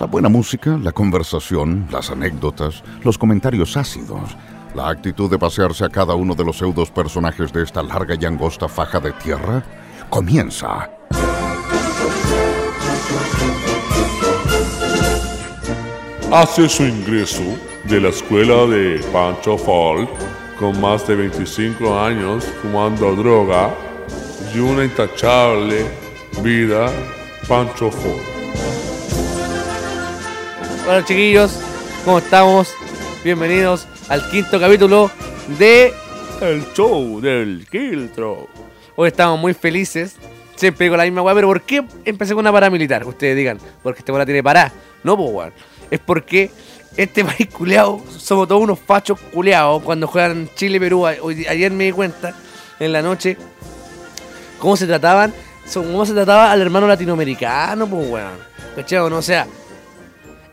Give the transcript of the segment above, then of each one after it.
La buena música, la conversación, las anécdotas, los comentarios ácidos, la actitud de pasearse a cada uno de los pseudos personajes de esta larga y angosta faja de tierra, comienza. Hace su ingreso de la escuela de Pancho Fall con más de 25 años fumando droga y una intachable vida Pancho Fall. Hola chiquillos, ¿cómo estamos? Bienvenidos al quinto capítulo de El Show del Quiltro. Hoy estamos muy felices, siempre con la misma weá, pero ¿por qué empecé con una paramilitar? Ustedes digan, porque este weá tiene pará. No, pues weón. Es porque este país culeado, somos todos unos fachos culeados cuando juegan Chile y Perú. Hoy, ayer me di cuenta, en la noche, cómo se trataban, cómo se trataba al hermano latinoamericano, pues weón. ¿Cachai? No, o sea,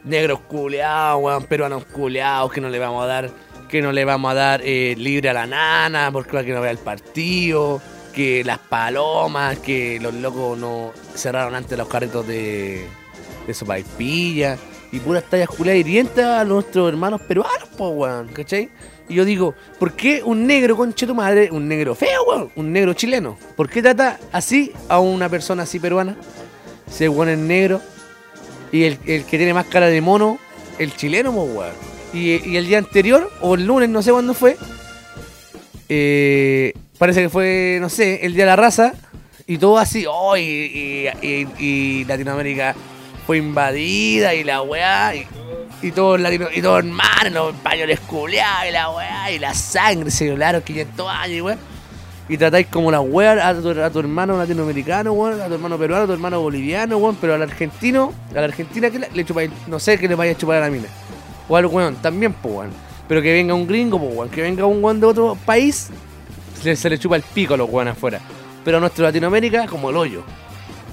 negros culeados, weón, peruanos culeados, que no le vamos a dar, que no le vamos a dar eh, libre a la nana, porque para que no vea el partido, que las palomas, que los locos no cerraron antes los carretos de, de sopaipilla, y puras tallas culeadas hirientes a nuestros hermanos peruanos, pues weón, ¿cachai? Y yo digo, ¿por qué un negro, conche tu madre, un negro feo, weón, un negro chileno? ¿Por qué trata así a una persona así peruana? Se weón es negro, y el, el, que tiene más cara de mono, el chileno, pues, weón. Y, y, el día anterior, o el lunes, no sé cuándo fue, eh, parece que fue, no sé, el día de la raza, y todo así, oh, y, Latinoamérica fue invadida, y la weá, y, y todo latino, y todo hermano, los españoles culeados, y la weá, y la sangre, se violaron 500 años, weá y tratáis como la wea a tu, hermano latinoamericano, weón, a tu hermano peruano, a tu hermano boliviano, weón, pero al argentino, a la argentina que le, chupáis, no sé que le vaya a chupar a la mina. O al weón, también, pues weón. Pero que venga un gringo, pues weón, que venga un weón de otro país, se, le chupa el pico a los weón afuera. Pero a nuestra Latinoamérica, como el hoyo.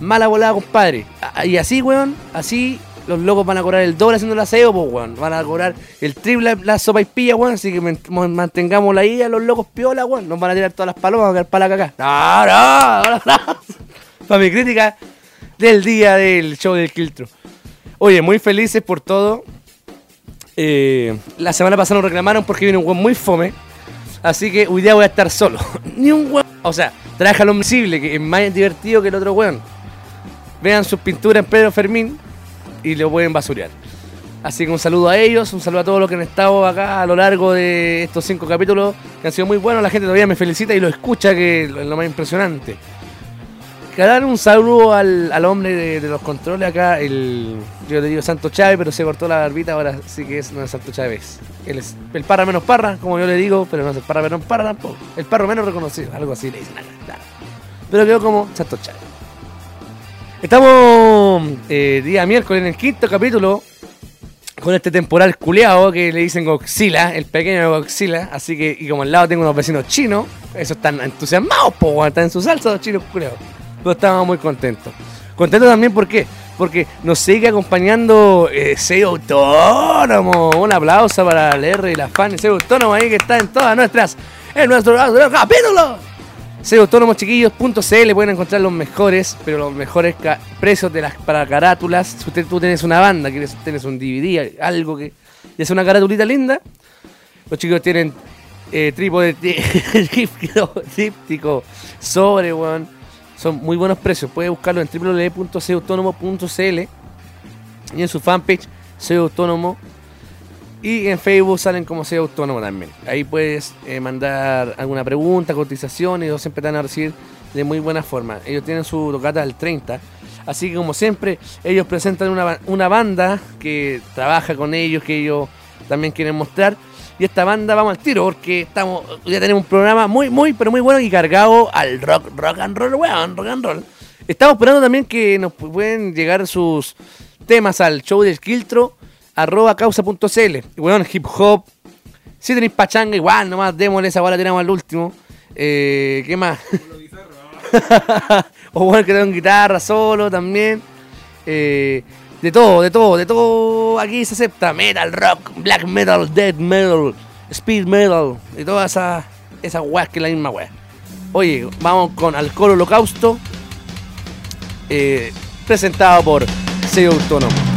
Mala volada, compadre. Y así, weón, así los locos van a cobrar el doble haciendo el aseo, pues, weón. Van a cobrar el triple la sopa y pilla, weón. Así que mantengámosla ahí a los locos piola, weón. Nos van a tirar todas las palomas, a quedar para la caca. No, no, no, no. Para mi crítica del día del show del Quiltro. Oye, muy felices por todo. Eh, la semana pasada nos reclamaron porque viene un weón muy fome. Así que hoy día voy a estar solo. Ni un weón. O sea, trabaja lo invisible, que es más divertido que el otro weón. Vean sus pinturas en Pedro Fermín y lo pueden basurear. Así que un saludo a ellos, un saludo a todos los que han estado acá a lo largo de estos cinco capítulos, que han sido muy buenos. La gente todavía me felicita y lo escucha, que es lo más impresionante. Que dar un saludo al, al hombre de, los controles acá, el, yo le digo Santo Chávez, pero se cortó la barbita, ahora sí que es, no es Santo Chávez. Él es el parra menos parra, como yo le digo, pero no es el parra menos parra tampoco. El parro menos reconocido, algo así le dicen. Pero quedó como Santo Chávez. Estamos eh, día miércoles en el quinto capítulo con este temporal culeado que le dicen Godzilla, el pequeño Godzilla. Así que, y como al lado tengo unos vecinos chinos, esos están entusiasmados, po, están en su salsa los chinos culeados. Pero estamos muy contentos. Contentos también, ¿por? Porque nos sigue acompañando eh, Autónomo. Un aplauso para el R y las fans de Autónomo ahí que está en todas nuestras, en nuestro capítulo selloautónomochiquillos.cl pueden encontrar los mejores, pero los mejores precios de las para carátulas. Si usted tú tienes una banda, quieres tienes un DVD, algo que es una caratulita linda, los chicos tienen eh, trípode tríptico, sobre, weón. Son muy buenos precios. Puede buscarlo en www.selloautónomo.cl y en su fanpage Autónomo y en Facebook salen como sea autónomo también. Ahí puedes eh, mandar alguna pregunta, cotización y ellos siempre te a recibir de muy buena forma. Ellos tienen su tocata al 30. Así que como siempre, ellos presentan una, una banda que trabaja con ellos, que ellos también quieren mostrar. Y esta banda vamos al tiro porque estamos ya tenemos un programa muy, muy, pero muy bueno y cargado al rock, rock and roll, weón, rock and roll. Estamos esperando también que nos pueden llegar sus temas al show del Quiltro arroba causa.cl. Bueno, hip hop. Si tenéis pachanga, igual, nomás démosle esa bola, tiramos al último. Eh, ¿Qué más? o bueno, que tengan guitarra solo también. Eh, de todo, de todo, de todo. Aquí se acepta metal, rock, black metal, death metal, speed metal. Y todas esas esa weas que es la misma wea. Oye, vamos con Alcohol Holocausto. Eh, presentado por Sello Autónomo.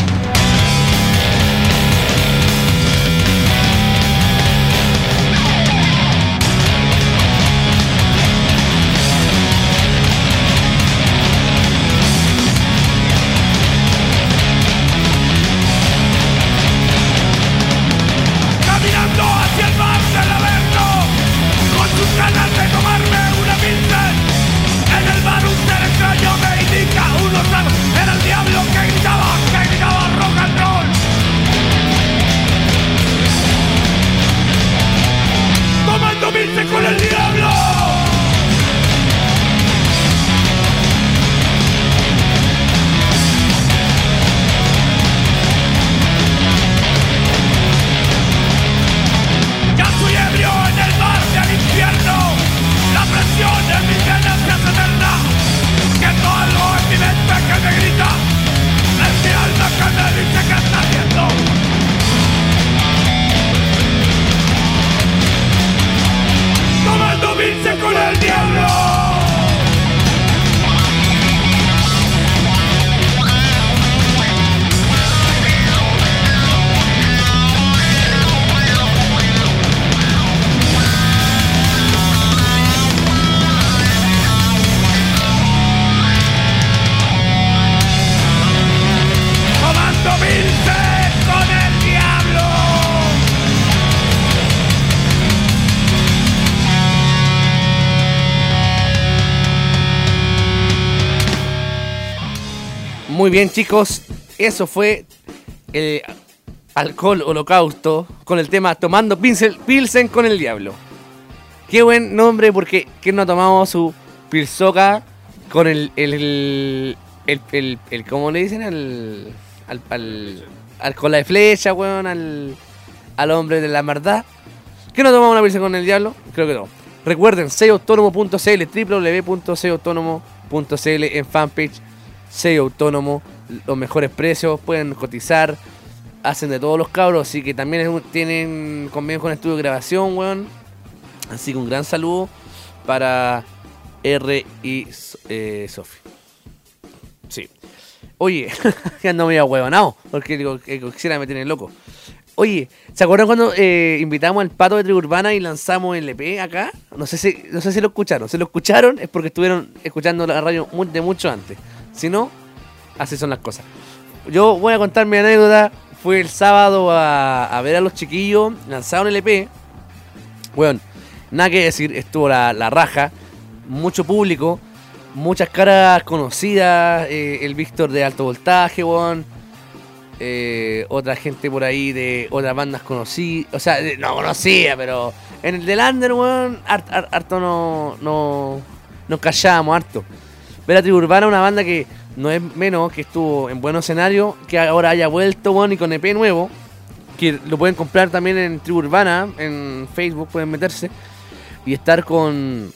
Muy bien, chicos. Eso fue el Alcohol Holocausto con el tema Tomando Pincel, Pilsen con el Diablo. Qué buen nombre porque ¿quién no ha tomado su Pilsoca con el, el, el, el, el- ¿cómo le dicen? El, al, al, al cola de flecha, weón, al, al hombre de la verdad. ¿Qué no tomamos una Pilsen con el Diablo? Creo que no. Recuerden, seautónomo.cl, www.seautónomo.cl en fanpage Sello Autónomo, los mejores precios, pueden cotizar, hacen de todos los cabros, así que también es tienen convenio con estudio de grabación, weón. Así que un gran saludo para R y eh, Sofi. Sí. Oye, que ando medio huevonao, porque digo, que quisiera me tienen loco. Oye, ¿se acuerdan cuando eh, invitamos al pato de Tribu Urbana y lanzamos el EP acá? No sé si, no sé si lo escucharon. Si lo escucharon es porque estuvieron escuchando la radio de mucho antes. Si no, así son las cosas. Yo voy a contar mi anécdota. Fui el sábado a, a ver a los chiquillos, lanzaron el EP. Bueno, nada que decir, estuvo la, la raja, mucho público, muchas caras conocidas, eh, el Víctor de alto voltaje, weón. eh, otra gente por ahí de otras bandas conocidas, o sea, no conocía, pero en el de Lander, weón, hart- hart- harto no, no, nos callábamos harto. Ver a Tribu Urbana, una banda que no es menos, que estuvo en buen escenario, que ahora haya vuelto, weón, y con EP nuevo, que lo pueden comprar también en Tribu Urbana, en Facebook pueden meterse, y estar con...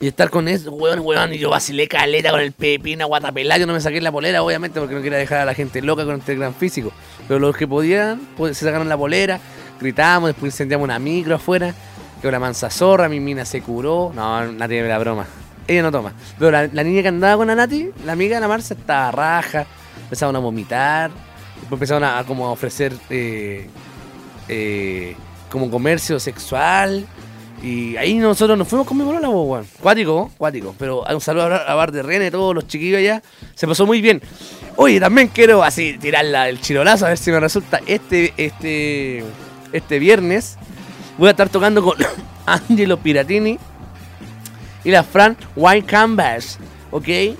Y estar con eso, weón, weón, y yo vacilé caleta con el pepina, guatapelá, yo no me saqué la polera, obviamente, porque no quería dejar a la gente loca con este gran físico. Pero los que podían, pues, se sacaron la polera, gritamos, después incendiamos una micro afuera, que una mansa zorra, mi mina se curó. No, Nati me la broma. Ella no toma. Pero la, niña que andaba con la Nati, la amiga de la Marcia, estaba raja, empezaron a vomitar, después empezaron a, como ofrecer eh, eh, como comercio sexual. Y ahí nosotros nos fuimos con mi polola, po, weón. Cuático, cuático. Pero un saludo a, Bar de Rene, todos los chiquillos allá. Se pasó muy bien. Oye, también quiero así tirar la- el chirolazo a ver si me resulta. Este, este, este viernes voy a estar tocando con Angelo Piratini y la Fran White Canvas. ¿Ok? Eh,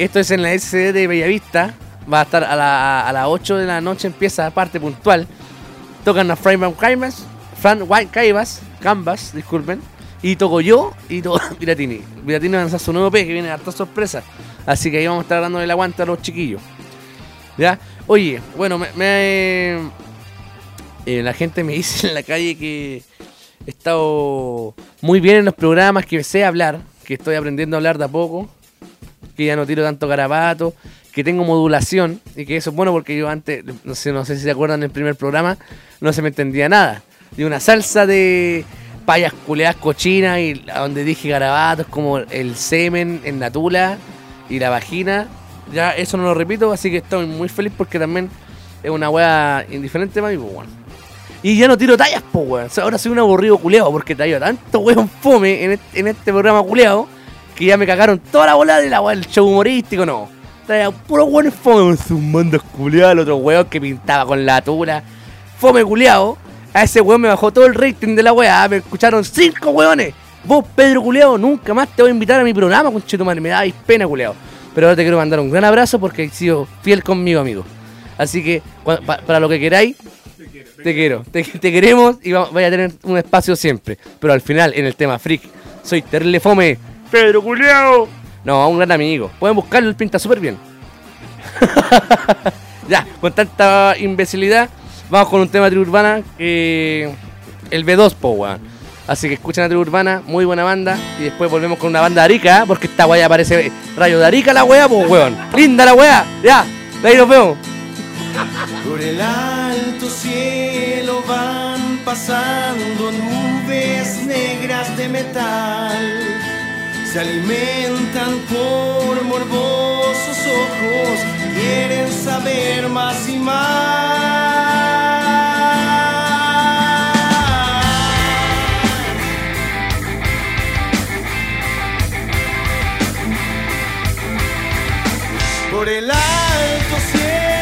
esto es en la SD de Bellavista. Va a estar a, la- a las 8 de la noche, empieza parte puntual. Tocan a Fran Canvas, Fran White Canvas, Canvas, disculpen. Y toco yo y toco Piratini. Piratini va a lanzar su nuevo P que viene harta sorpresa. Así que ahí vamos a estar dándole el aguante a los chiquillos. ¿Ya? Oye, bueno, me, me- eh, la gente me dice en la calle que he estado muy bien en los programas, que sé hablar, que estoy aprendiendo a hablar de a poco, que ya no tiro tanto garabato, que tengo modulación y que eso es bueno porque yo antes, no sé, no sé si se acuerdan del primer programa, no se me entendía nada. De una salsa de payas culeadas cochinas y donde dije garabatos como el semen en la tula y la vagina. Ya eso no lo repito, así que estoy muy feliz porque también es una wea indiferente para mí, pues, weón. Y ya no tiro tallas, po, weón. Ahora soy un aburrido culeado porque traigo tanto weón fome en este, en este programa culeado que ya me cagaron toda la bola de la weá del show humorístico, no. Traía puro weón fome sus mandos culeados, el otro weón que pintaba con la tula. Fome culeado. A ese weón me bajó todo el rating de la weá. Me escucharon cinco weones. Vos, Pedro culeado, nunca más te voy a invitar a mi programa, conchito madre. Me dais pena, culeado. Pero ahora te quiero mandar un gran abrazo porque has sido fiel conmigo, amigo. Así que, para lo que queráis, te quiero, te, te queremos y va- vaya a tener un espacio siempre. Pero al final, en el tema freak, soy terrible fome. Pedro Culeado. No, un gran amigo. Pueden buscarlo, él pinta súper bien. ya, con tanta imbecilidad, vamos con un tema de tribu urbana. eh, el B2, po, weón. Así que escuchen a tribu urbana, muy buena banda. Y después volvemos con una banda de Arica, porque esta weá parece rayo de Arica la weá, po, weón. Linda la weá. Ya, de ahí nos vemos. Por el alto cielo van pasando nubes negras de metal. Se alimentan por morbosos ojos, quieren saber más y más. Por el alto cielo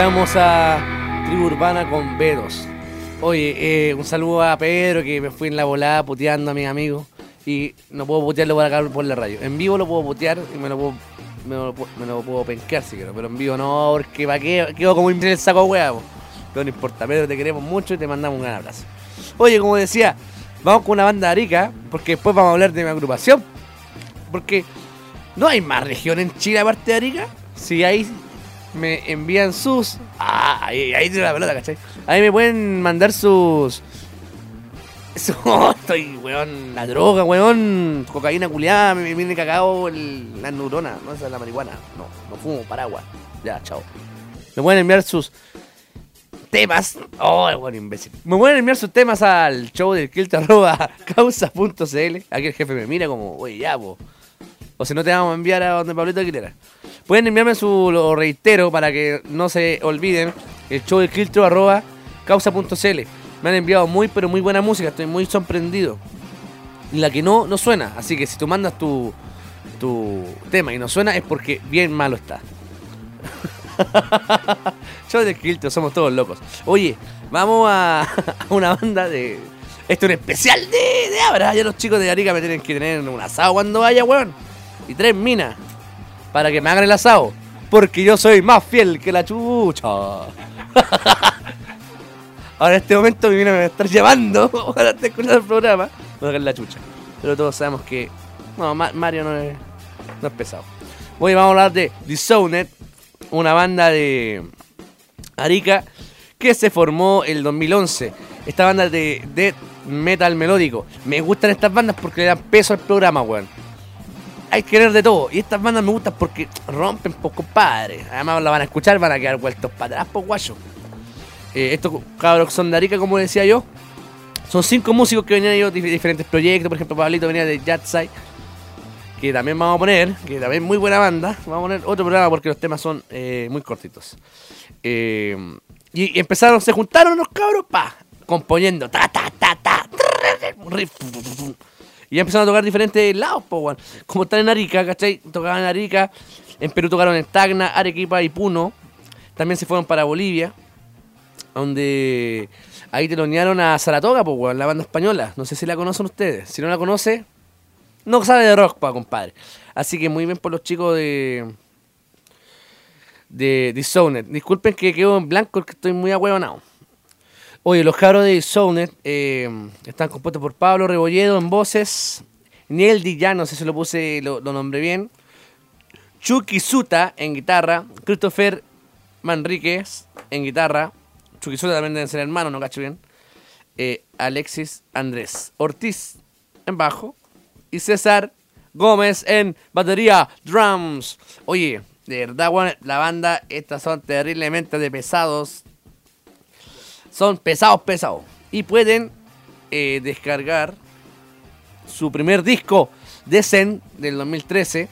escuchamos a Tribu Urbana con Veros. Oye, eh, un saludo a Pedro que me fui en la volada puteando a mis amigos. Y no puedo putearlo por acá por la radio. En vivo lo puedo putear y me lo puedo, me lo, puedo penquear si quiero. Pero en vivo no, porque para qué quedo como en el saco hueá. Pero no importa, Pedro, te queremos mucho y te mandamos un gran abrazo. Oye, como decía, vamos con una banda de Arica, porque después vamos a hablar de mi agrupación. Porque no hay más región en Chile aparte de Arica. Si hay me envían sus. Ah, ahí, ahí tiene la pelota, ¿cachai? Ahí me pueden mandar sus. Su- oh, estoy, weón, la droga, weón. Cocaína culiada, me viene cagado el, la neurona. No, es la marihuana. No, no fumo, paraguas. Ya, chao. Me pueden enviar sus temas. Oh, bueno, imbécil. Me pueden enviar sus temas al show del causa.cl. Aquí el jefe me mira como, oye, ya, po. O si no te vamos a enviar a donde Pablito Aguilera. Pueden enviarme su, lo reitero para que no se olviden, el show del filtro arroba causa.cl. Me han enviado muy pero muy buena música, estoy muy sorprendido. Y la que no, no suena. Así que si tú mandas tu, tu tema y no suena es porque bien malo está. show del filtro, somos todos locos. Oye, vamos a, a una banda de... Esto es un especial de, de Abra. Ya los chicos de Arica me tienen que tener un asado cuando vaya, weón. Y tres minas para que me hagan el asado. Porque yo soy más fiel que la chucha. Ahora en este momento me va a estar llevando. Esté escuchando el programa. Va a la chucha. Pero todos sabemos que. No, Ma- Mario no es, no es pesado. Hoy vamos a hablar de Disowned, una banda de Arica que se formó el 2011. Esta banda de death metal melódico. Me gustan estas bandas porque le dan peso al programa, weón hay que querer de todo. Y estas bandas me gustan porque rompen, pues, compadre. Además la van a escuchar, van a quedar vueltos para atrás, pues, guayo. Eh, estos cabros son de Arica, como decía yo. Son cinco músicos que venían de dif- diferentes proyectos. Por ejemplo, Pablito venía de Jatsai, que también vamos a poner, que también es muy buena banda. Vamos a poner otro programa porque los temas son eh, muy cortitos. Eh, y, empezaron, se juntaron los cabros, pa, componiendo, ta, ta, ta, ta, y ya empezaron a tocar diferentes lados, po. Como están en Arica, ¿cachai? Tocaban en Arica, en Perú tocaron en Tacna, Arequipa y Puno. También se fueron para Bolivia, donde ahí telonearon a Saratoga, po, la banda española. No sé si la conocen ustedes. Si no la conoce, no sabe de rock, pa, compadre. Así que muy bien por los chicos de de Disowned. Disculpen que quedo en blanco porque estoy muy ahueonado. Oye, los cabros de Disowned eh, están compuestos por Pablo Rebolledo en voces, Niel Dillán, no sé si lo puse, lo, nombré bien, Chucky Suta en guitarra, Christopher Manríquez en guitarra, Chucky Suta también deben ser hermanos, no cacho bien, eh, Alexis Andrés Ortiz en bajo y César Gómez en batería, drums. Oye, de verdad, la banda, estas son terriblemente de pesados. Son pesados, pesados. Y pueden eh, descargar su primer disco, Descent, del 2013,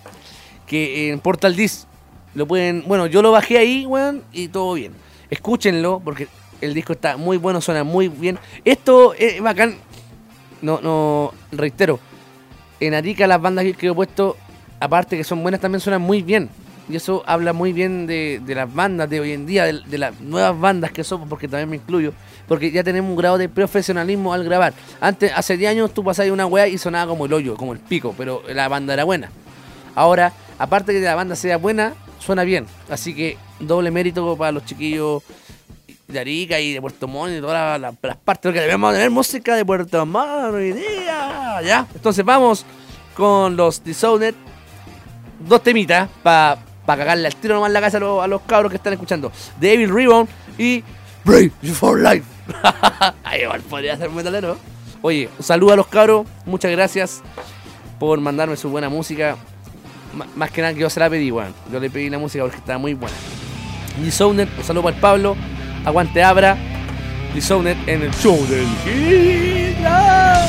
que en Portal Disc lo pueden... Bueno, yo lo bajé ahí, weón, y todo bien. Escúchenlo, porque el disco está muy bueno, suena muy bien. Esto es bacán. No, no, reitero, en Arica las bandas que he puesto, aparte que son buenas, también suenan muy bien. Y eso habla muy bien de, de las bandas de hoy en día, de, de las nuevas bandas que somos, porque también me incluyo. Porque ya tenemos un grado de profesionalismo al grabar. Antes, hace 10 años tú pasabas una weá y sonaba como el hoyo, como el pico, pero la banda era buena. Ahora, aparte que la banda sea buena, suena bien. Así que doble mérito para los chiquillos de Arica y de Puerto Montt y de todas las, las partes, porque debemos tener música de Puerto Montt hoy día. ¿Ya? Entonces vamos con los Disowned. Dos temitas para pa cagarle al tiro nomás la casa a los, cabros que están escuchando. Devil Rebound y Brave for Life. Ahí igual podría ser metalero. Oye, saludo a los cabros. Muchas gracias por mandarme su buena música. Más que nada que yo se la pedí, weón. Yo le pedí la música porque estaba muy buena. Disowned, un saludo para el Pablo. Aguante Abra. Disowned en el show del Gira.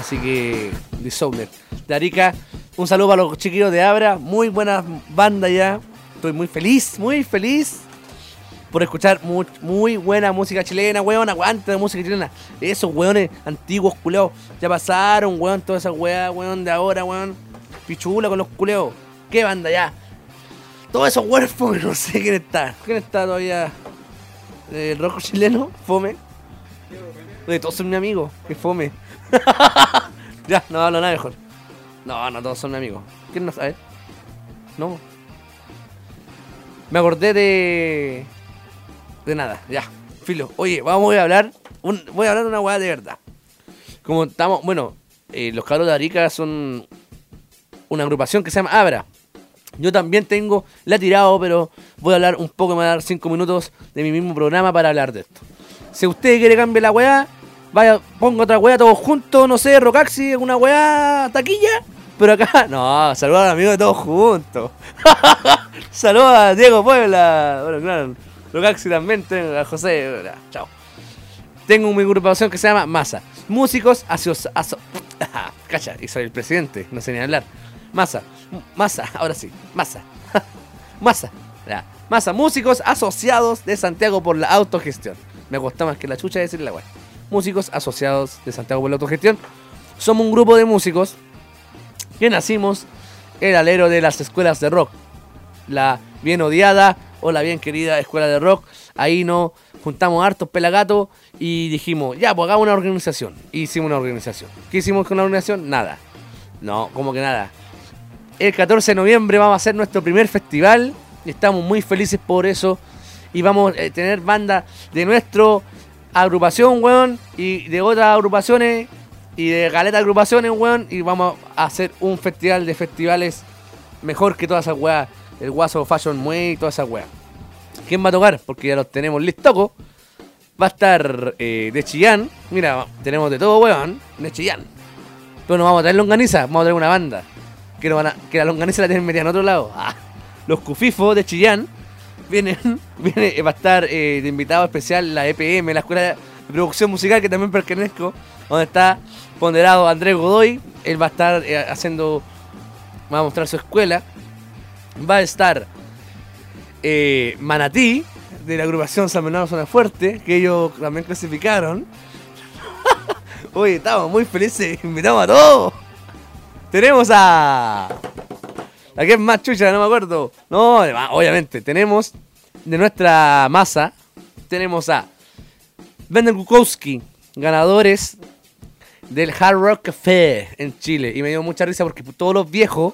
Así que, Disowner. De Arica, un saludo para los chiquillos de Abra. Muy buena banda ya. Estoy muy feliz, muy feliz por escuchar muy, buena música chilena, weón. Aguante de música chilena. Esos weones antiguos, culeos, ya pasaron, weón. Todas esas weas, weón, de ahora, weón. Pichula con los culeos. ¿Qué banda ya? Todos esos weones no sé quién está. ¿Quién está todavía? ¿El rojo chileno? Fome. Oye, todos son mi amigo, que fome. ya, no hablo nada mejor. No, no todos son mi amigo. ¿Quién no sabe? No. Me acordé de. De nada, ya. Filo. Oye, vamos a hablar. voy a hablar una weá de verdad. Como estamos. Bueno, eh, los cabros de Arica son una agrupación que se llama Abra. Yo también tengo, la he tirado, pero voy a hablar un poco, me voy a dar 5 minutos de mi mismo programa para hablar de esto. Si usted quiere cambiar la weá, vaya, ponga otra weá todos juntos, no sé, Rocaxi, una weá taquilla. Pero acá, no, saludos a los amigos de todos juntos. saludos a Diego Puebla. Bueno, claro, Rocaxi también, a José. ya, chao. Tengo una agrupación que se llama Masa. Músicos asoci- aso Cacha, y soy el presidente, no sé ni hablar. Masa, Masa, ahora sí, Masa. Masa, ya. Masa, músicos asociados de Santiago por la autogestión. Me cuesta más que la chucha decir la weá. Músicos asociados de Santiago por la autogestión. Somos un grupo de músicos que nacimos el alero de las escuelas de rock. La bien odiada o la bien querida escuela de rock. Ahí nos juntamos hartos pelagatos y dijimos, ya, pues hagamos una organización. Hicimos una organización. ¿Qué hicimos con la organización? Nada. No, como que nada. El 14 de noviembre vamos a hacer nuestro primer festival estamos muy felices por eso. Y vamos a tener bandas de nuestra agrupación, weón, y de otras agrupaciones y de galeta agrupaciones, weón. Y vamos a hacer un festival de festivales mejor que todas esas weas. El Guaso Fashion Muay y todas esas weas. ¿Quién va a tocar? Porque ya los tenemos listos. Va a estar eh, de Chillán. Mira, tenemos de todo, weón. De Chillán. Pero no vamos a traer longaniza, vamos a traer una banda. Que la longaniza la tienen metida en otro lado. Ah, los cufifos de Chillán vienen, viene, va a estar eh, de invitado especial la EPM, la Escuela de Producción Musical, que también pertenezco, donde está ponderado Andrés Godoy. Él va a estar eh, haciendo, va a mostrar su escuela. Va a estar eh, Manatí, de la agrupación San Bernardo Zona Fuerte, que ellos también clasificaron. Oye, estamos muy felices, invitamos a todos. Tenemos a. ¿A quién más chucha? No me acuerdo. No, obviamente, tenemos de nuestra masa, tenemos a Bender Kukowski, ganadores del Hard Rock Café en Chile. Y me dio mucha risa porque todos los viejos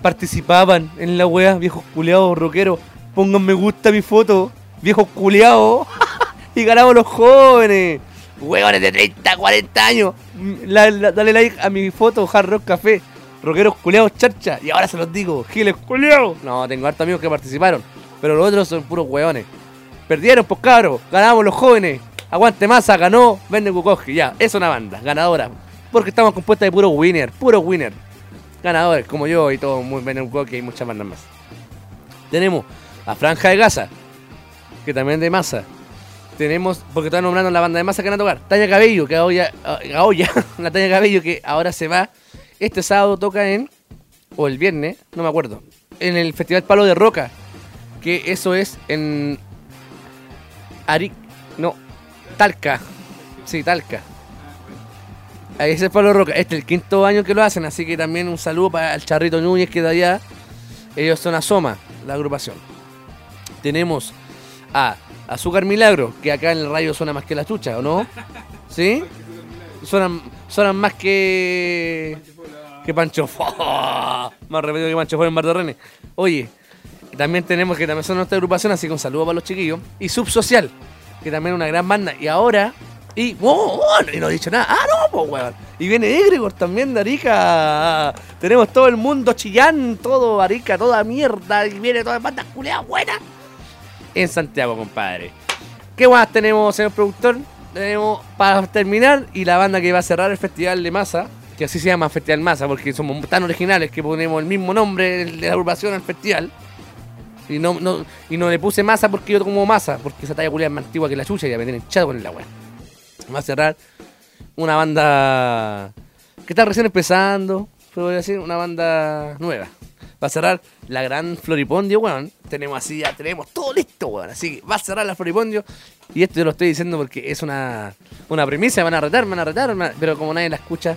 participaban en la wea, viejos culeados, rockeros. Pongan me gusta a mi foto, viejos culeados. y ganamos los jóvenes. Huevones de 30, 40 años. Dale like a mi foto, Hard Rock Café. Rockeros culeados charcha. Y ahora se los digo, giles culeados. No, tengo hartos amigos que participaron. Pero los otros son puros hueones. Perdieron, pues cabros. Ganamos los jóvenes. Aguante masa, ganó Vende Kukoski. Ya, es una banda, ganadora. Porque estamos compuestas de puro winner, puro winner. Ganadores, como yo y todo, muy Vende Kukoski y muchas bandas más. Tenemos a Franja de Gaza, que también de masa. Tenemos, porque están nombrando la banda de masa que van a tocar. Talla Cabello, que ahora, ahora la Talla Cabello que ahora se va. Este sábado toca en, o el viernes, no me acuerdo, en el Festival Palo de Roca. Que eso es en Ari, no, Talca. Sí, Talca. Ese es Palo de Roca. Este es el quinto año que lo hacen, así que también un saludo para el Charrito Núñez que de allá. Ellos son Asoma, la agrupación. Tenemos a Azúcar Milagro, que acá en el rayo suena más que la chucha, ¿o no? ¿Sí? Suenan, suenan más que. que Pancho Fo. Más repetido que Pancho Fo en Bartorrene. Oye, también tenemos que también son nuestra agrupación, así que un saludo para los chiquillos. Y Subsocial, que también es una gran banda. Y ahora. Y. ¡Oh! oh, y no he dicho nada. ¡Ah, no, pues, weón! Y viene Egregor también de Arica. Tenemos todo el mundo chillán, todo Arica, toda mierda. Y viene toda bandas culeadas buenas en Santiago, compadre. ¿Qué más tenemos, señor productor? Tenemos para terminar y la banda que va a cerrar el Festival de Masa, que así se llama Festival Masa, porque somos tan originales que ponemos el mismo nombre de la agrupación al festival. Y no, no, y no le puse masa porque yo como masa, porque esa talla culiada es más antigua que la chucha y ya me tienen hinchado con el agua. Va a cerrar una banda que está recién empezando, pero voy a decir, una banda nueva. Va a cerrar la gran Floripondio, weón. Tenemos así, ya tenemos todo listo, weón. Así que va a cerrar la Floripondio. Y esto yo lo estoy diciendo porque es una, una premisa, van a retar, van a retar, pero como nadie la escucha,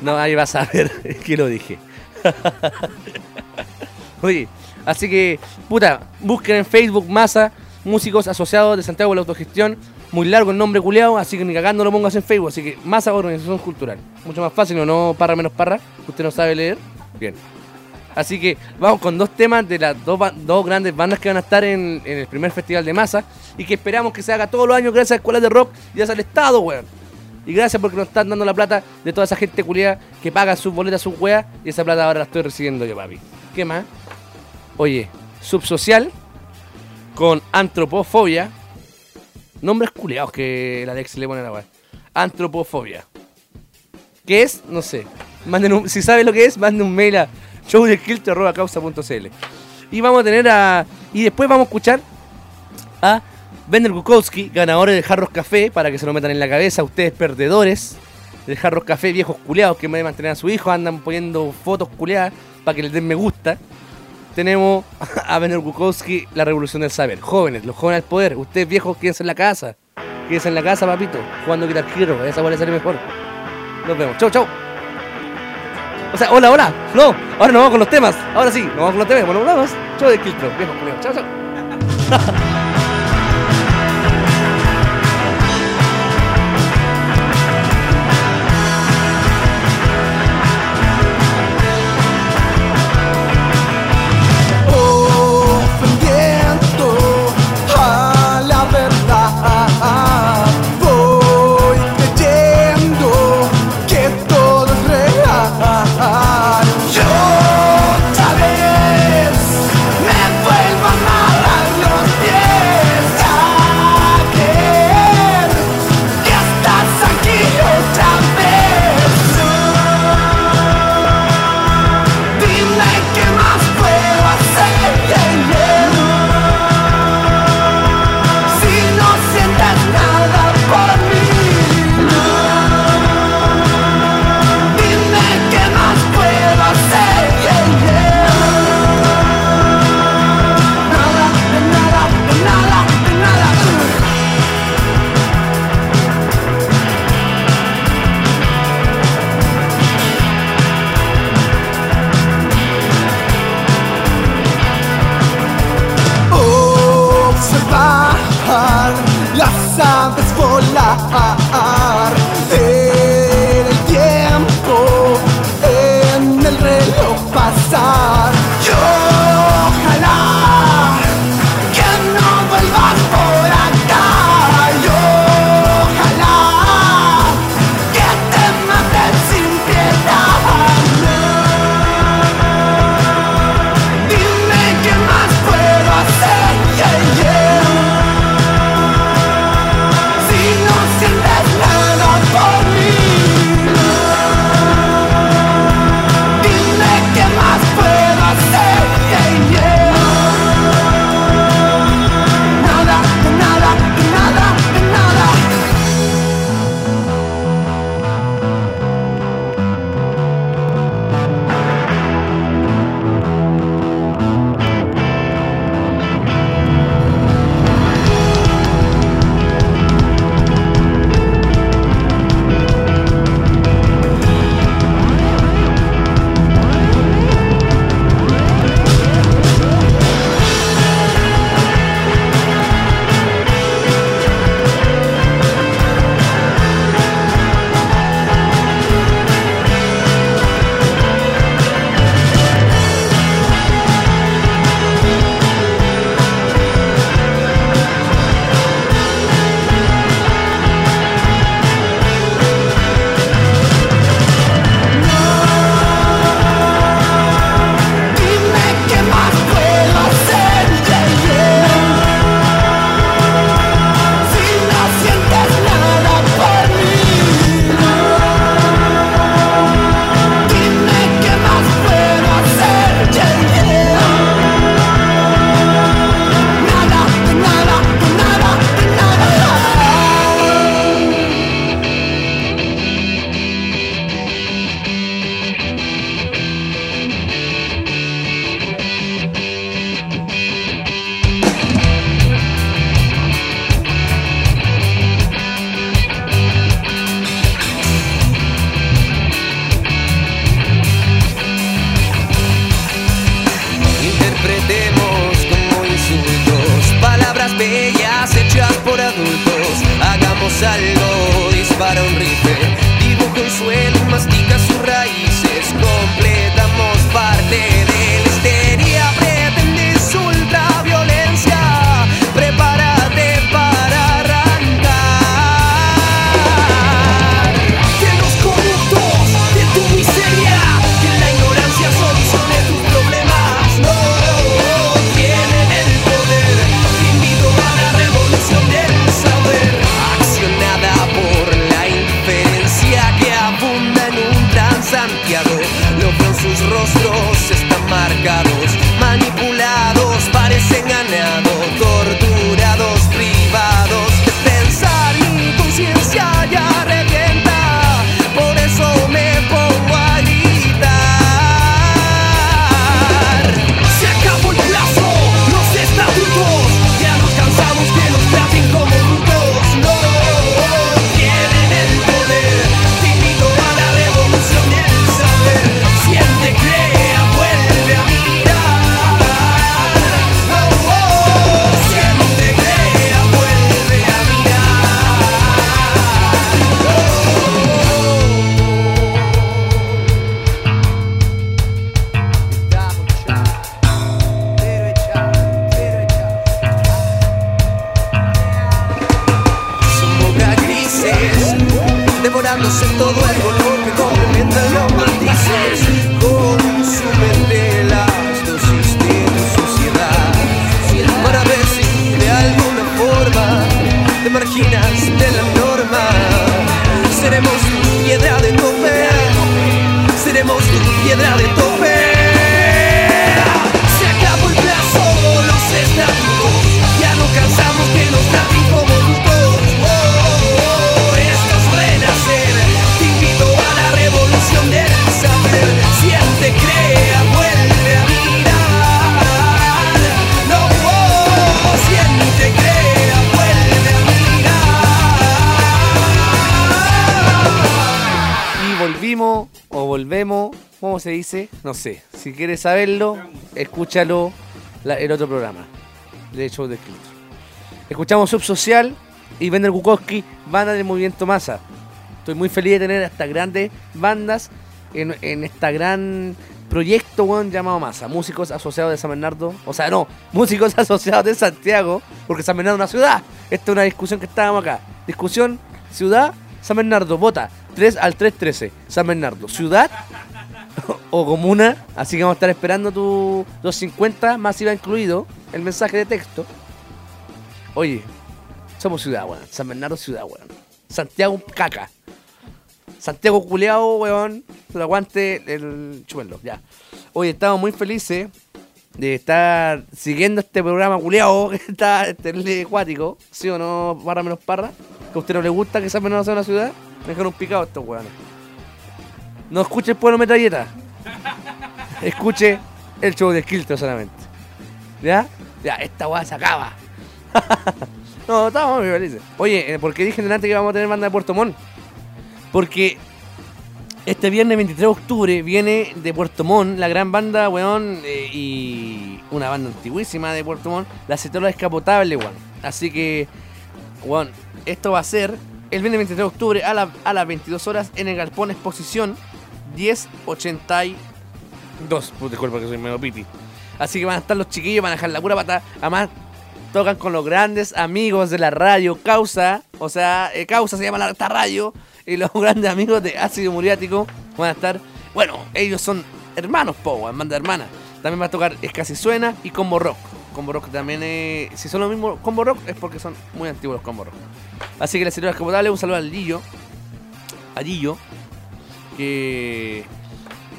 no, ahí vas a ver que lo dije. Oye, así que, puta, busquen en Facebook Masa, músicos asociados de Santiago de la Autogestión. Muy largo el nombre culeado, así que ni cagando lo pongas en Facebook. Así que Masa Organización Cultural. Mucho más fácil, ¿o no? Parra menos parra. Usted no sabe leer. Bien. Así que vamos con dos temas de las dos, grandes bandas que van a estar en, en el primer festival de masa y que esperamos que se haga todos los años gracias a escuelas de rock y gracias al Estado, weón. Y gracias porque nos están dando la plata de toda esa gente culiada que paga sus boletas, sus weas y esa plata ahora la estoy recibiendo yo, papi. ¿Qué más? Oye, Subsocial con Antropofobia. Nombres culiados que la Alex le pone a la wea. Antropofobia. ¿Qué es? No sé. Manden un- si sabe lo que es, manden un mail a showdelquilto.causa.cl Y vamos a tener a. Y después vamos a escuchar a Bender Gukowski, ganadores de Jarros Café, para que se lo metan en la cabeza, ustedes perdedores del Jarros Café, viejos culeados que en vez de mantener a su hijo andan poniendo fotos culeadas para que les den me gusta. Tenemos a Bender Gukowski, La Revolución del Saber. Jóvenes, los jóvenes al poder. Ustedes viejos, quédense en la casa. Quédense en la casa, papito, jugando Guitar Hero. Esa puede salir mejor. Nos vemos. Chau, chau. O sea, hola, hola. No, ahora nos vamos con los temas. Ahora sí, nos vamos con los temas. Bueno, vamos. Chau de Kiltro, viejo culiao. Chau, todo el color que complementa los matices. Consumen de las dosis de tu sociedad para ver si de alguna forma te marginas de la norma. Seremos tu piedra de tope, seremos tu piedra de tope. ¿Cómo se dice? No sé. Si quieres saberlo, escúchalo la- el otro programa de Show de Escrito. Escuchamos Subsocial y Vender Bukowski, banda del movimiento Masa. Estoy muy feliz de tener a estas grandes bandas en, en esta gran proyecto weón, llamado Masa. Músicos asociados de San Bernardo. O sea, no, músicos asociados de Santiago, porque San Bernardo es una ciudad. Esta es una discusión que estábamos acá. Discusión, ciudad, San Bernardo, vota 3 al 313. San Bernardo, ciudad o comuna. Así que vamos a estar esperando tu 250 masiva incluido el mensaje de texto. Oye, somos ciudad, weón. San Bernardo, ciudad, weón. Santiago, caca. Santiago culeado, weón. Lo aguante el chupelo, ya. Oye, estamos muy felices de estar siguiendo este programa culeado que está este, acuático. ¿Sí o no, barra menos parra? Que a usted no le gusta que San Bernardo sea una ciudad. Me dejaron picado estos weones. No escuche el pueblo metralleta. Escuche el show de Skilton solamente. ¿Ya? Ya, esta weá se acaba. no, estamos muy felices. Oye, eh, ¿por qué dije delante que vamos a tener banda de Puerto Montt? Porque este viernes 23 de octubre viene de Puerto Montt la gran banda, weón, eh, y una banda antiguísima de Puerto Montt, la Cetola Descapotable, weón. Así que, weón, esto va a ser el viernes 23 de octubre a, a las 22 horas en el Galpón Exposición 1082. Puta, disculpa que soy medio pipi. Así que van a estar los chiquillos, van a dejar la pura pata. Además, tocan con los grandes amigos de la radio Causa. O sea, eh, Causa se llama la, esta radio. Y los grandes amigos de Ácido Muriático van a estar. Bueno, ellos son hermanos, po, banda hermana. También va a tocar Es Casi Suena y Combo Rock. Combo Rock también es. Si son los mismos Combo Rock, es porque son muy antiguos los Combo Rock. Así que la señora Escapotable, un saludo al Lillo. A Lillo. Que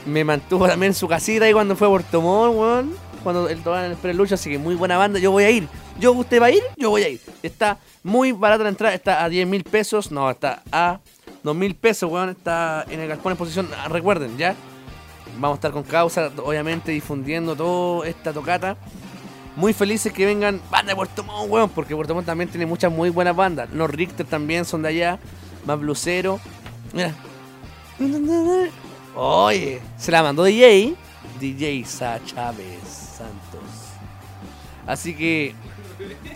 me mantuvo también en su casita ahí cuando fue a Puerto Montt, weón. Cuando él tocaba en el Prelucho, así que muy buena banda. Yo voy a ir. Yo, ¿Usted va a ir? Yo voy a ir. Está muy barata la entrada. Está a 10 mil pesos. No, está a 2 mil pesos, weón. Está en el galpón en posición. Ah, Recuerden, ¿ya? Vamos a estar con causa, obviamente, difundiendo toda esta tocata. Muy felices que vengan bandas de Puerto Montt, weón, porque Puerto Montt también tiene muchas muy buenas bandas. Los Richter también son de allá, más blusero. Mira. Oye, se la mandó DJ, DJ Sa Chávez Santos. Así que.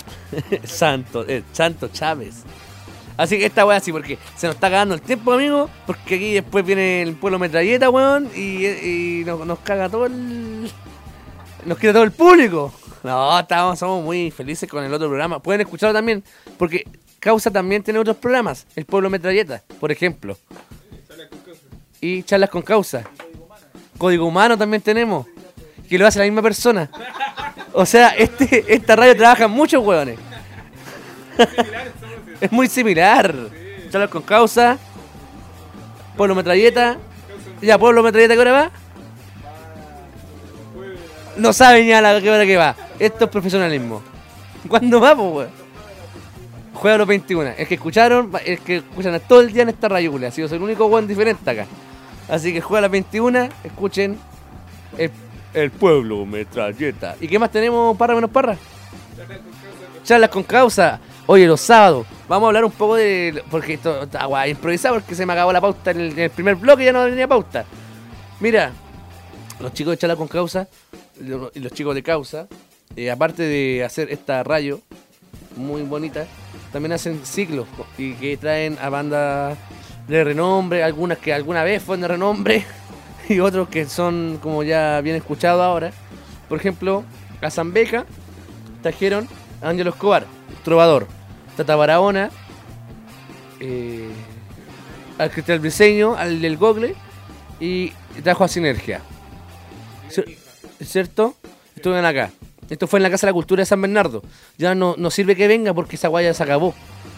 Santos, eh, Santos Chávez. Así que esta weá así, porque se nos está acabando el tiempo, amigo. Porque aquí después viene el pueblo metralleta, weón. Y, y nos, nos caga todo el. Nos quita todo el público. No, estamos, somos muy felices con el otro programa. Pueden escucharlo también, porque Causa también tiene otros programas. El pueblo metralleta, por ejemplo. Y charlas con Causa. Código humano también tenemos. Que lo hace la misma persona. O sea, este, esta radio trabaja muchos hueones. Es muy similar. Charlas con Causa. Pueblo metralleta. Ya, Pueblo metralleta, ¿qué hora va? no sabe ni a la hora que va. Esto es profesionalismo. ¿Cuándo va, pues, weón? Juega los 21. El que escucharon, el que escuchan todo el día en esta radio. Ha sido el único weón diferente acá. Así que juega a las 21, escuchen el, pueblo, metralleta. ¿Y qué más tenemos, parra menos parra? Charlas con causa. Oye, los sábados. Vamos a hablar un poco de. Porque esto está guay, improvisado porque se me acabó la pauta en el, en el primer bloque y ya no tenía pauta. Mira, los chicos de Charlas con causa y los chicos de causa, eh, aparte de hacer esta radio muy bonita, también hacen ciclos y que traen a bandas de renombre, algunas que alguna vez fueron de renombre y otros que son como ya bien escuchados ahora. Por ejemplo, a Zambeca trajeron a Ángelo Escobar, trovador, Tata Barahona, eh, al Cristian Briseño, al del Google y trajo a Sinergia. Cier- ¿Cierto? Estuvieron acá. Esto fue en la Casa de la Cultura de San Bernardo. Ya no, no sirve que venga porque esa guaya se acabó.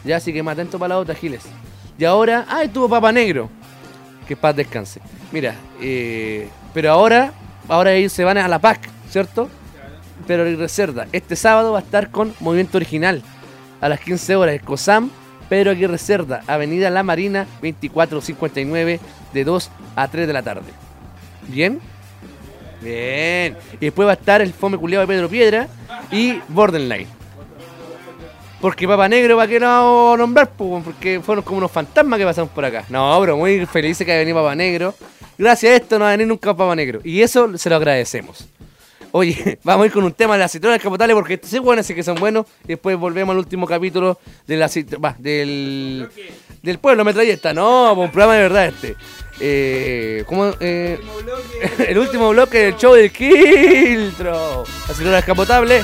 Ya, así que más atento para la otra, Giles. Y ahora, ah, estuvo Papa Negro. Que paz descanse. Mira, eh, pero ahora, ahora ellos se van a la PAC, ¿cierto? Pero reserva. Este sábado va a estar con Movimiento Original. A las 15 horas, el COSAM, Pedro Aguirre Cerda, Avenida La Marina, 2459, de 2 a 3 de la tarde. ¿Bien? Bien. Y después va a estar el fome culiado de Pedro Piedra y Borderline. Porque Papa Negro va a que no nombrar, po, porque fueron como unos fantasmas que pasaron por acá. No, pero muy felices que haya venido Papa Negro. Gracias a esto no va a venir nunca Papa Negro. Y eso se lo agradecemos. Oye, vamos a ir con un tema de las citronas capotales porque estos sí buenos, así que son buenos. Y después volvemos al último capítulo de la va, del, del pueblo metralleta. No, un programa de verdad este. Eh, ¿cómo, eh, el último bloque del show del Kiltro. La citrona descapotable.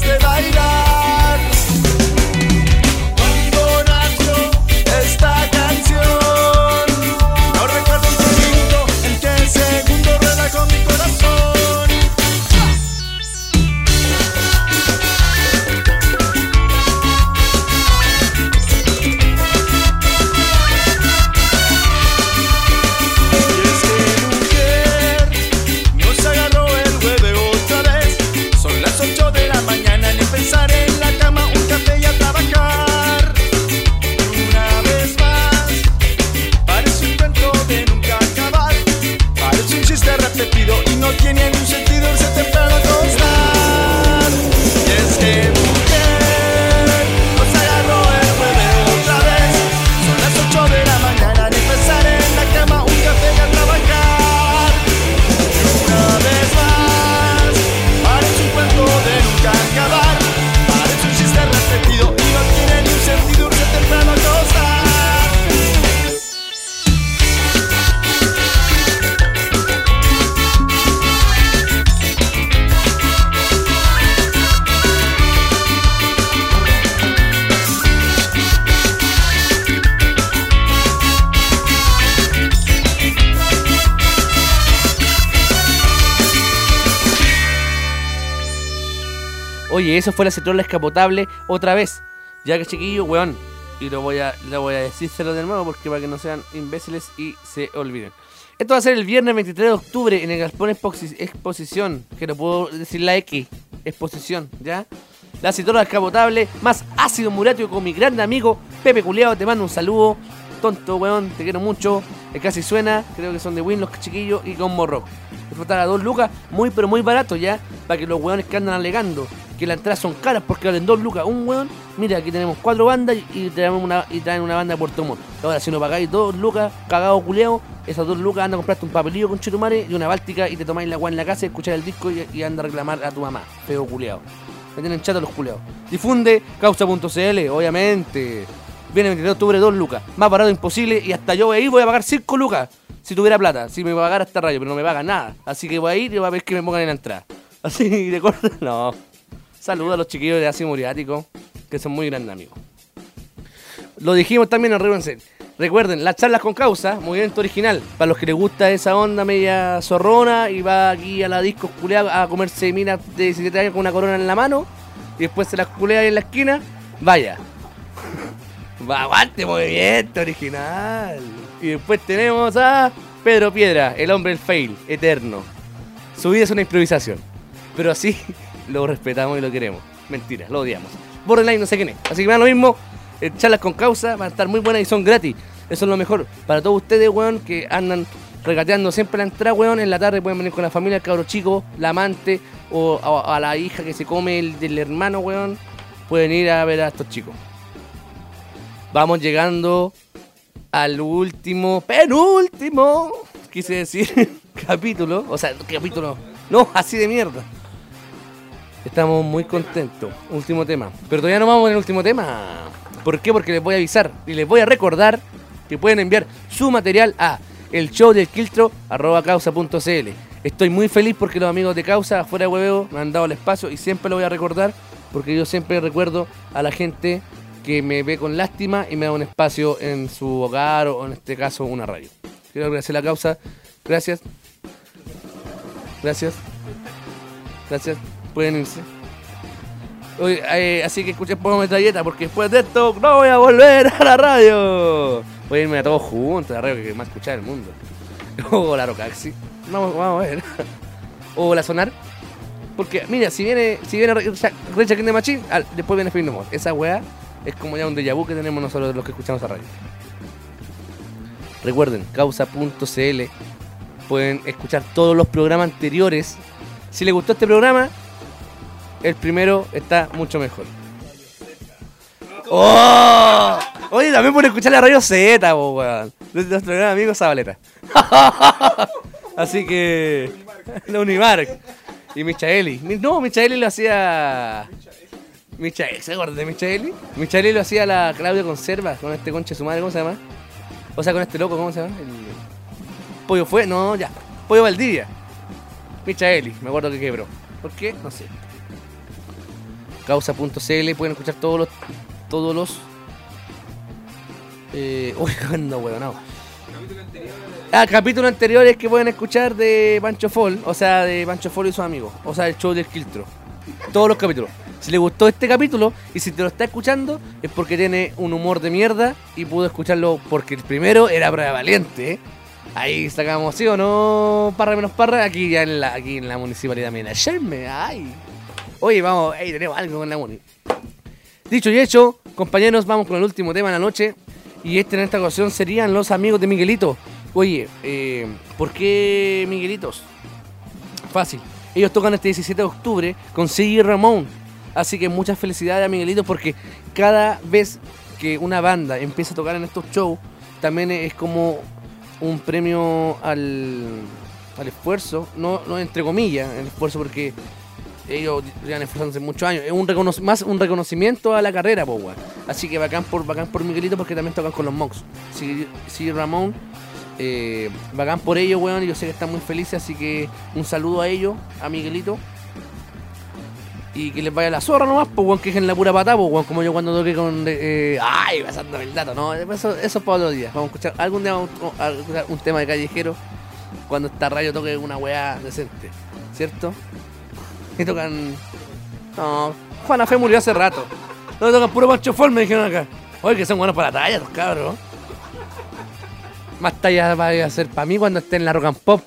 De eso fue la citrola escapotable otra vez. Ya que chiquillo, weón. Y lo voy a, lo voy a decírselo de nuevo porque para que no sean imbéciles y se olviden. Esto va a ser el viernes 23 de octubre en el Galpón Exposi- Exposición, que no puedo decir la X. exposición, ¿ya? La citorra descapotable, más ácido muriático con mi gran amigo Pepe Culeado, te mando un saludo. Tonto, weón, te quiero mucho. El casi suena, creo que son de Win los chiquillos y con. Me faltan a dos lucas, muy pero muy barato ya, para que los weones que andan alegando que las entradas son caras porque valen dos lucas un weón. Mira, aquí tenemos cuatro bandas y, traemos una, y traen una banda de Puerto Montt. Ahora, si no pagáis dos lucas, cagado culeado, esas dos lucas anda a comprarte un papelillo con chetumare y una báltica y te tomáis la weá en la casa, escucháis el disco y, y anda a reclamar a tu mamá. Feo culeado. Me tienen chato los culeados. Difunde causa.cl, obviamente. Viene el 22 de octubre, 2 lucas. Más barato imposible y hasta yo voy a ir, voy a pagar 5 lucas. Si tuviera plata, si me va a pagar hasta rayo, pero no me paga nada. Así que voy a ir y voy a ver que me pongan en la entrada. Así de corto, no. Saludos a los chiquillos de Ácido Muriático, que son muy grandes amigos. Lo dijimos también en. Recuerden, las charlas con causa, movimiento original. Para los que les gusta esa onda media zorrona y va aquí a la disco culeada a comerse minas de 17 años con una corona en la mano y después se las culea ahí en la esquina, vaya. Aguante movimiento original. Y después tenemos a Pedro Piedra, el hombre del fail, eterno. Su vida es una improvisación. Pero así lo respetamos y lo queremos. Mentira, lo odiamos. Borderline no sé quién es. Así que vean lo mismo. eh, charlas con causa van a estar muy buenas y son gratis. Eso es lo mejor. Para todos ustedes, weón, que andan regateando siempre la entrada, weón, en la tarde pueden venir con la familia, el cabro chico, la amante o a, a la hija que se come el del hermano, weón. Pueden ir a ver a estos chicos. Vamos llegando al último, penúltimo, quise decir, capítulo. O sea, capítulo. No, así de mierda. Estamos muy contentos. Último tema. Pero todavía no vamos en el último tema. ¿Por qué? Porque les voy a avisar y les voy a recordar que pueden enviar su material a el show del quiltro causa.cl. Estoy muy feliz porque los amigos de Causa, afuera de hueveo, me han dado el espacio y siempre lo voy a recordar porque yo siempre recuerdo a la gente que me ve con lástima y me da un espacio en su hogar o en este caso una radio. Quiero agradecer la Causa. Gracias. Gracias. Gracias. Pueden irse. Oye, eh, así que escuchen poco metralleta porque después de esto no voy a volver a la radio. Voy a irme a todos juntos, la radio que más escuchar del mundo. O la Rocaxi. Vamos, vamos a ver. O la Sonar. Porque, mira, si viene, si viene the Machine, al- después viene More. Esa weá es como ya un déjà vu que tenemos nosotros los que escuchamos a radio. Recuerden, causa.cl. Pueden escuchar todos los programas anteriores. Si les gustó este programa, el primero está mucho mejor. ¡Oh! Oye, también pueden escuchar la radio Z, weón. De nuestro gran amigo Zabaleta. Así que. La Unimark. Y Michaeli. Mi- No, Michaeli lo hacía. Michaeli, ¿se acuerdan de Michaeli? Michaeli lo hacía la Claudia Conserva con este conche su madre, ¿cómo se llama? O sea, con este loco, ¿cómo se llama? Pollo fue, no, ya. Pollo Valdivia. Michaeli, me acuerdo que quebró. ¿Por qué? No sé. Causa.cl pueden escuchar todos los. Todos los. Eh, uy, ando huevonao. Ah, capítulos anteriores que pueden escuchar de Pancho Fall, o sea, de Pancho Fall y sus amigos, o sea, el show del Quiltro. Todos los capítulos. Si le gustó este capítulo y si te lo está escuchando, es porque tiene un humor de mierda y pudo escucharlo porque el primero era prueba valiente. Ahí sacamos, ¿sí o no? Parra menos parra, aquí ya en la, aquí en la municipalidad. Mira, ay. Oye, vamos, ahí tenemos algo con la muni. Dicho y hecho, compañeros, vamos con el último tema de la noche. Y este en esta ocasión serían los amigos de Miguelito. Oye, eh, ¿por qué Miguelitos? Fácil. Ellos tocan este 17 de octubre con Siggy Ramón. Así que muchas felicidades a Miguelito porque cada vez que una banda empieza a tocar en estos shows, también es como un premio al, al esfuerzo. No, no entre comillas, el esfuerzo porque ellos llevan esforzándose muchos años. Es un más un reconocimiento a la carrera, po. Así que bacán por, bacán por Miguelito porque también tocan con los Mox. Sí, sí Ramón, eh, bacán por ellos, weón. Yo sé que están muy felices, así que un saludo a ellos, a Miguelito. Y que les vaya la zorra nomás, pues, weón, que dejen la pura patada, pues, weón, como yo cuando toqué con... eh, ay, pasándome el dato, no, eso, eso es para otro día. Vamos a escuchar algún día escuchar un tema de callejero cuando esta radio toque una weá decente, ¿cierto? Y tocan. No, Juana Fe murió hace rato. No tocan puro Pancho Fol, me dijeron acá. Oye, que son buenos para la talla, los cabros. Más talla va a hacer para mí cuando esté en la Rock and Pop.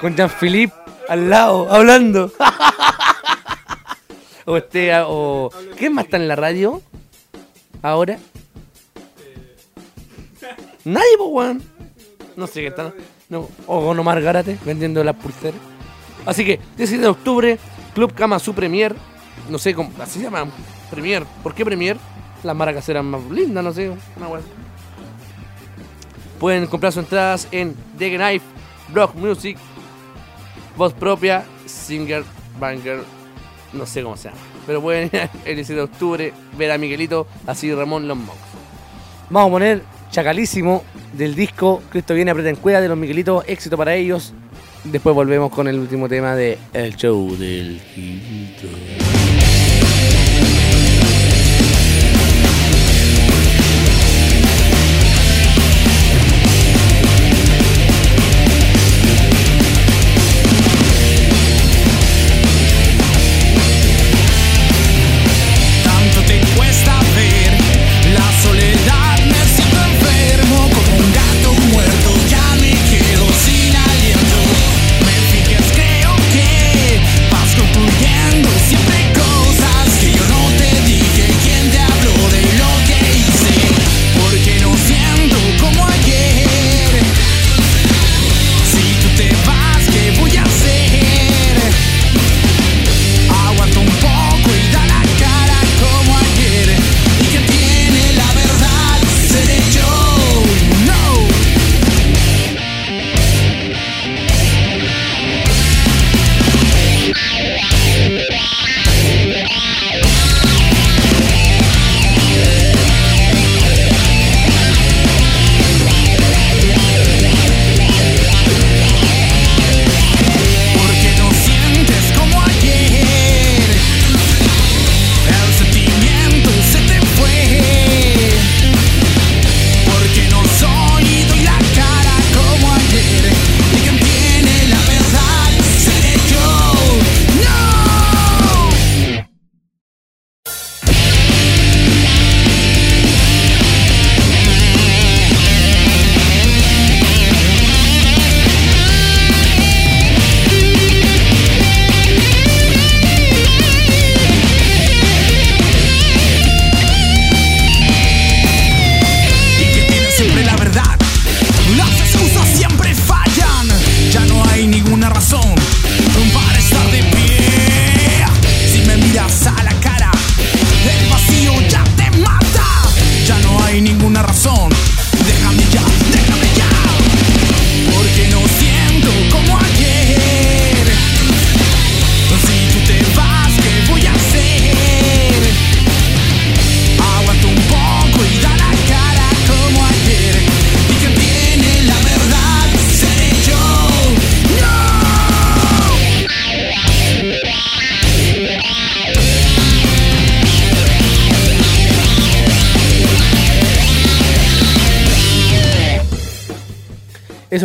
Con Jean-Philippe al lado, hablando. o esté, o... ¿Quién más está en la radio? Ahora. Nadie, pues, weón. No sé qué está. No, o Omar Gárate vendiendo las pulseras. Así que, 17 de octubre, Club Kama Su Premier. No sé cómo. Así se llama. Premier. ¿Por qué Premier? Las marcas eran más lindas, no sé. Una weá. Pueden comprar sus entradas en The Knife, Rock Music, Voz Propia, Singer, Banger, no sé cómo se llama. Pero pueden ir el 17 de octubre ver a Miguelito, así Ramón Los Monks. Vamos a poner Chacalísimo del disco Cristo viene, aprieta en de los Miguelitos, éxito para ellos. Después volvemos con el último tema de El Show del Gilito.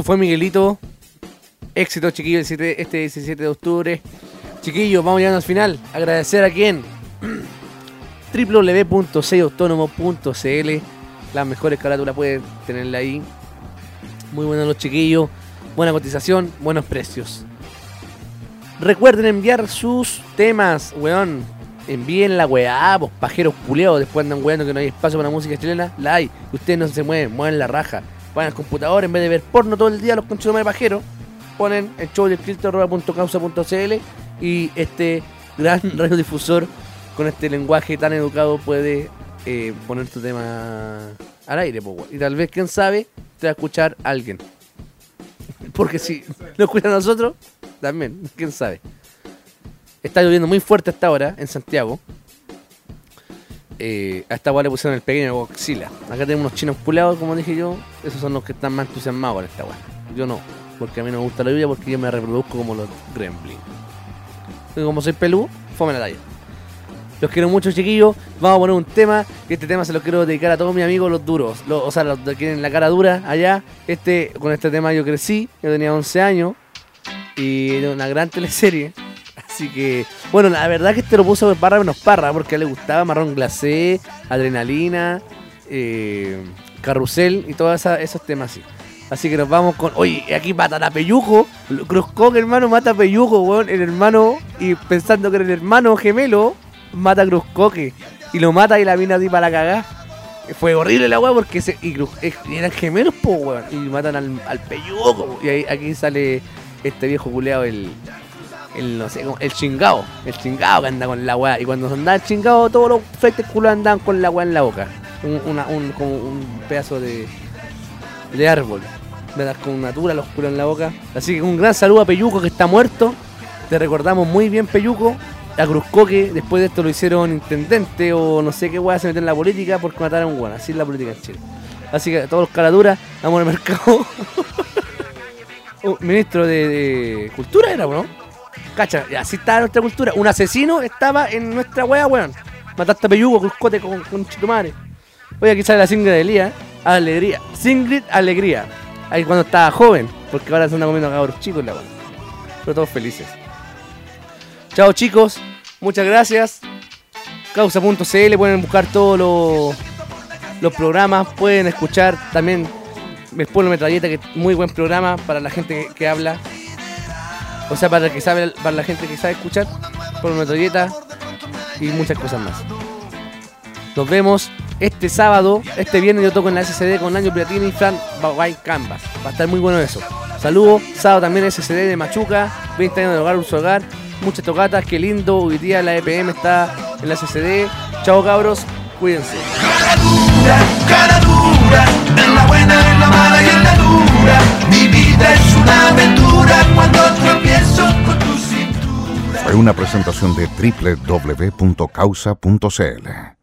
Fue Miguelito. Éxito, siete- este 17 de octubre. Chiquillos, vamos llegando al final. Agradecer a quién. www.selloautónomo.cl Las mejores carátulas pueden tenerla ahí. Muy buenos los chiquillos. Buena cotización, buenos precios. Recuerden enviar sus temas, weón. Envíen la weá, pues pajeros culeados. Después andan weando que no hay espacio para música chilena. La hay. Ustedes no se mueven, mueven la raja. Van al computador en vez de ver porno todo el día, los de pajeros. Ponen el show de causa.cl y este gran radiodifusor con este lenguaje tan educado puede eh, poner tu tema al aire. po, y tal vez, quién sabe, te va a escuchar alguien. Porque si lo escuchan a nosotros, también, quién sabe. Está lloviendo muy fuerte hasta ahora en Santiago. Eh, a esta weá le pusieron el pequeño Godzilla. Acá tenemos unos chinos pulados, como dije yo. Esos son los que están más entusiasmados con esta weá. Yo no, porque a mí no me gusta la lluvia porque yo me reproduzco como los gremlins. Y como soy pelú, fome la talla. Los quiero mucho, chiquillos. Vamos a poner un tema. Que este tema se lo quiero dedicar a todos mis amigos, los duros. Los- o sea, los que tienen la cara dura allá. Este, con este tema yo crecí. Yo tenía 11 años. Y era una gran teleserie. Así que, bueno, la verdad que este lo puso Parra menos Parra. Porque a él le gustaba Marrón Glacé, Adrenalina, eh, Carrusel y todos esos temas así. Así que nos vamos con. Oye, aquí matan a Peyujo. Cruzcock, hermano, mata a Peyujo, weón. El hermano. Y pensando que era el hermano gemelo mata a Cruzcoque y lo mata y la mina así para cagar. Fue horrible la weá porque se, y Cruz- eh, y eran gemelos, po, weón. Y matan al, al peyuco. Y aquí sale este viejo culeado, el, el, no sé, el chingao. El chingao que anda con la weá. Y cuando andaban chingados, todos los feites culos andaban con la weá en la boca. Un, un, un pedazo de, de árbol. ¿Verdad? Con natura los culos en la boca. Así que un gran saludo a Peyuco que está muerto. Te recordamos muy bien, Peyuco. A Cruzcoque, después de esto lo hicieron intendente o no sé qué weá se metió en la política porque mataron a un weón. Así es la política en Chile. Así que todos los caraduras, vamos al mercado. Un ministro de, de Cultura era, ¿no? Cacha, así estaba nuestra cultura. Un asesino estaba en nuestra weá, weón. Mataste a Peyugo, Cruzcote con, con Chitumare. Oye, aquí sale la Singrid Alegría. Alegría. Singrid Alegría. Ahí cuando estaba joven, porque ahora se anda comiendo cabros chicos la weá. Pero todos felices. Chao chicos, muchas gracias. Causa.cl pueden buscar todos los, los programas, pueden escuchar también Pueblo Metralleta, que es muy buen programa para la gente que habla. O sea, para, que sabe, para la gente que sabe escuchar, Pueblo Metralleta y muchas cosas más. Nos vemos este sábado, este viernes yo toco en la SCD con Año Piratini y Fran Bagay Canvas. Va a estar muy bueno eso. Saludos, sábado también SCD de Machuca, 20 años de hogar, uso hogar, muchas tocatas, qué lindo, hoy día la EPM está en la SCD. Chao cabros, cuídense. cara dura, en la buena, en la mala y en la dura. Mi vida es Fue una presentación de www.causa.cl.